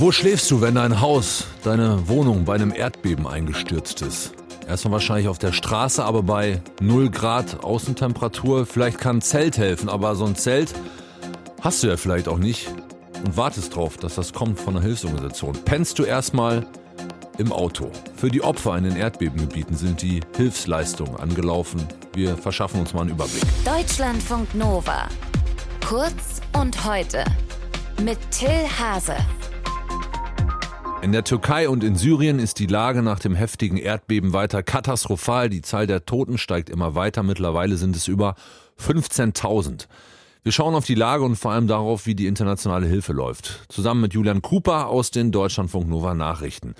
Wo schläfst du, wenn dein Haus, deine Wohnung bei einem Erdbeben eingestürzt ist? Erstmal wahrscheinlich auf der Straße, aber bei 0 Grad Außentemperatur. Vielleicht kann ein Zelt helfen, aber so ein Zelt hast du ja vielleicht auch nicht und wartest drauf, dass das kommt von der Hilfsorganisation. Pennst du erstmal im Auto. Für die Opfer in den Erdbebengebieten sind die Hilfsleistungen angelaufen. Wir verschaffen uns mal einen Überblick. Deutschlandfunk Nova. Kurz und heute. Mit Till Hase. In der Türkei und in Syrien ist die Lage nach dem heftigen Erdbeben weiter katastrophal. Die Zahl der Toten steigt immer weiter. Mittlerweile sind es über 15.000. Wir schauen auf die Lage und vor allem darauf, wie die internationale Hilfe läuft. Zusammen mit Julian Cooper aus den Deutschlandfunk Nova Nachrichten.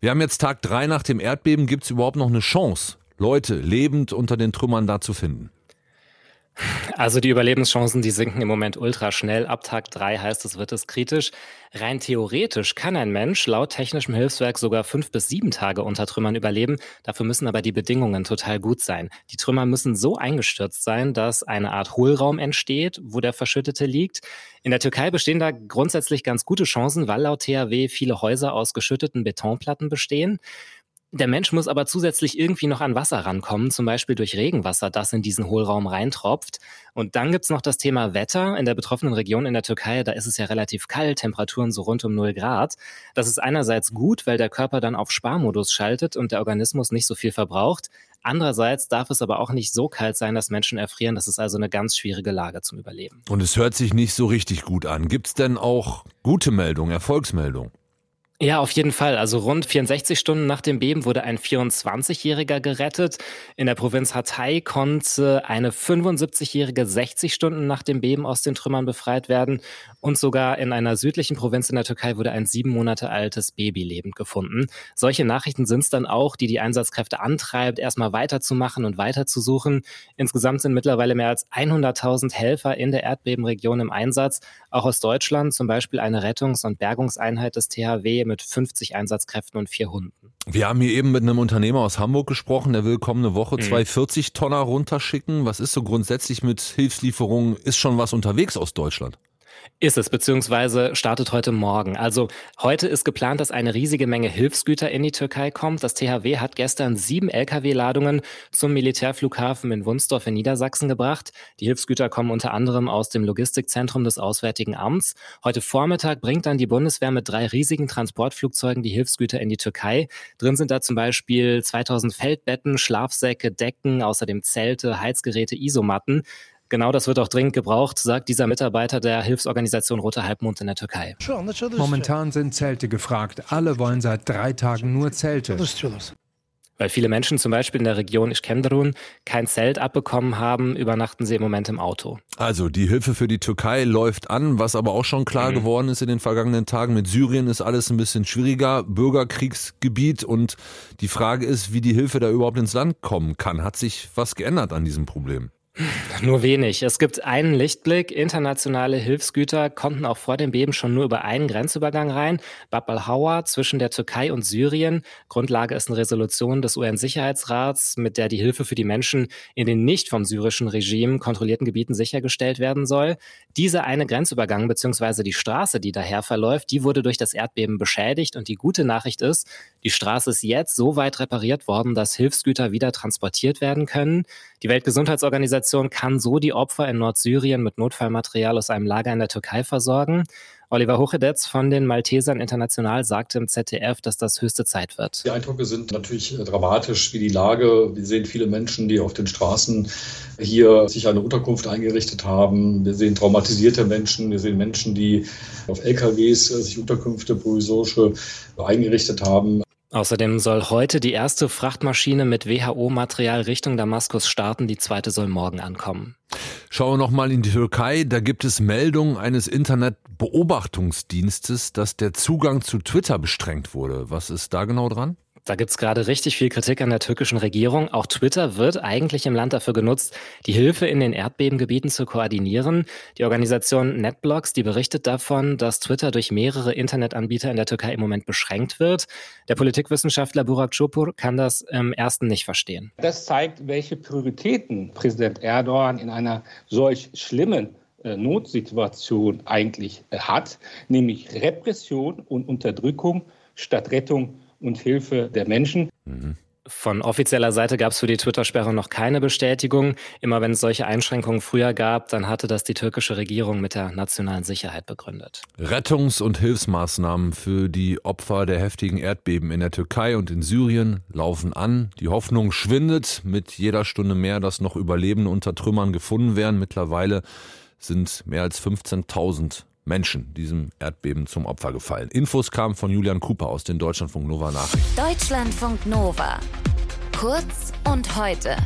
Wir haben jetzt Tag drei nach dem Erdbeben. Gibt es überhaupt noch eine Chance, Leute lebend unter den Trümmern da zu finden? Also die Überlebenschancen, die sinken im Moment ultra schnell. Ab Tag 3 heißt es, wird es kritisch. Rein theoretisch kann ein Mensch laut technischem Hilfswerk sogar fünf bis sieben Tage unter Trümmern überleben. Dafür müssen aber die Bedingungen total gut sein. Die Trümmer müssen so eingestürzt sein, dass eine Art Hohlraum entsteht, wo der Verschüttete liegt. In der Türkei bestehen da grundsätzlich ganz gute Chancen, weil laut THW viele Häuser aus geschütteten Betonplatten bestehen. Der Mensch muss aber zusätzlich irgendwie noch an Wasser rankommen, zum Beispiel durch Regenwasser, das in diesen Hohlraum reintropft. Und dann gibt's noch das Thema Wetter. In der betroffenen Region in der Türkei, da ist es ja relativ kalt, Temperaturen so rund um 0 Grad. Das ist einerseits gut, weil der Körper dann auf Sparmodus schaltet und der Organismus nicht so viel verbraucht. Andererseits darf es aber auch nicht so kalt sein, dass Menschen erfrieren. Das ist also eine ganz schwierige Lage zum Überleben. Und es hört sich nicht so richtig gut an. Gibt's denn auch gute Meldungen, Erfolgsmeldungen? Ja, auf jeden Fall. Also rund 64 Stunden nach dem Beben wurde ein 24-Jähriger gerettet. In der Provinz Hatay konnte eine 75-Jährige 60 Stunden nach dem Beben aus den Trümmern befreit werden. Und sogar in einer südlichen Provinz in der Türkei wurde ein sieben Monate altes Baby lebend gefunden. Solche Nachrichten sind es dann auch, die die Einsatzkräfte antreibt, erstmal weiterzumachen und weiterzusuchen. Insgesamt sind mittlerweile mehr als 100.000 Helfer in der Erdbebenregion im Einsatz. Auch aus Deutschland, zum Beispiel eine Rettungs- und Bergungseinheit des THW mit 50 Einsatzkräften und vier Hunden. Wir haben hier eben mit einem Unternehmer aus Hamburg gesprochen, der will kommende Woche mhm. zwei 40-Tonner runterschicken. Was ist so grundsätzlich mit Hilfslieferungen? Ist schon was unterwegs aus Deutschland? Ist es, beziehungsweise startet heute Morgen. Also heute ist geplant, dass eine riesige Menge Hilfsgüter in die Türkei kommt. Das THW hat gestern sieben Lkw-Ladungen zum Militärflughafen in Wunsdorf in Niedersachsen gebracht. Die Hilfsgüter kommen unter anderem aus dem Logistikzentrum des Auswärtigen Amts. Heute Vormittag bringt dann die Bundeswehr mit drei riesigen Transportflugzeugen die Hilfsgüter in die Türkei. Drin sind da zum Beispiel 2000 Feldbetten, Schlafsäcke, Decken, außerdem Zelte, Heizgeräte, Isomatten. Genau das wird auch dringend gebraucht, sagt dieser Mitarbeiter der Hilfsorganisation Roter Halbmond in der Türkei. Momentan sind Zelte gefragt. Alle wollen seit drei Tagen nur Zelte. Weil viele Menschen zum Beispiel in der Region Iskenderun kein Zelt abbekommen haben, übernachten sie im Moment im Auto. Also die Hilfe für die Türkei läuft an, was aber auch schon klar mhm. geworden ist in den vergangenen Tagen. Mit Syrien ist alles ein bisschen schwieriger, Bürgerkriegsgebiet und die Frage ist, wie die Hilfe da überhaupt ins Land kommen kann. Hat sich was geändert an diesem Problem? Nur wenig. Es gibt einen Lichtblick. Internationale Hilfsgüter konnten auch vor dem Beben schon nur über einen Grenzübergang rein. Bab al-Hawa zwischen der Türkei und Syrien. Grundlage ist eine Resolution des UN-Sicherheitsrats, mit der die Hilfe für die Menschen in den nicht vom syrischen Regime kontrollierten Gebieten sichergestellt werden soll. Dieser eine Grenzübergang bzw. die Straße, die daher verläuft, die wurde durch das Erdbeben beschädigt. Und die gute Nachricht ist, die Straße ist jetzt so weit repariert worden, dass Hilfsgüter wieder transportiert werden können. Die Weltgesundheitsorganisation kann so die Opfer in Nordsyrien mit Notfallmaterial aus einem Lager in der Türkei versorgen. Oliver Hochedetz von den Maltesern International sagte im ZDF, dass das höchste Zeit wird. Die Eindrücke sind natürlich äh, dramatisch, wie die Lage. Wir sehen viele Menschen, die auf den Straßen hier sich eine Unterkunft eingerichtet haben. Wir sehen traumatisierte Menschen. Wir sehen Menschen, die auf LKWs äh, sich Unterkünfte provisorische eingerichtet haben. Außerdem soll heute die erste Frachtmaschine mit WHO-Material Richtung Damaskus starten, die zweite soll morgen ankommen. Schauen wir nochmal in die Türkei. Da gibt es Meldungen eines Internetbeobachtungsdienstes, dass der Zugang zu Twitter bestrengt wurde. Was ist da genau dran? Da gibt's gerade richtig viel Kritik an der türkischen Regierung. Auch Twitter wird eigentlich im Land dafür genutzt, die Hilfe in den Erdbebengebieten zu koordinieren. Die Organisation NetBlocks, die berichtet davon, dass Twitter durch mehrere Internetanbieter in der Türkei im Moment beschränkt wird. Der Politikwissenschaftler Burak Çopur kann das im ersten nicht verstehen. Das zeigt, welche Prioritäten Präsident Erdogan in einer solch schlimmen äh, Notsituation eigentlich äh, hat, nämlich Repression und Unterdrückung statt Rettung und Hilfe der Menschen. Mhm. Von offizieller Seite gab es für die Twitter-Sperre noch keine Bestätigung. Immer wenn es solche Einschränkungen früher gab, dann hatte das die türkische Regierung mit der nationalen Sicherheit begründet. Rettungs- und Hilfsmaßnahmen für die Opfer der heftigen Erdbeben in der Türkei und in Syrien laufen an. Die Hoffnung schwindet mit jeder Stunde mehr, dass noch Überlebende unter Trümmern gefunden werden. Mittlerweile sind mehr als 15.000 Menschen diesem Erdbeben zum Opfer gefallen. Infos kamen von Julian Cooper aus den Deutschlandfunk Nova Nachrichten. Deutschlandfunk Nova. Kurz und heute.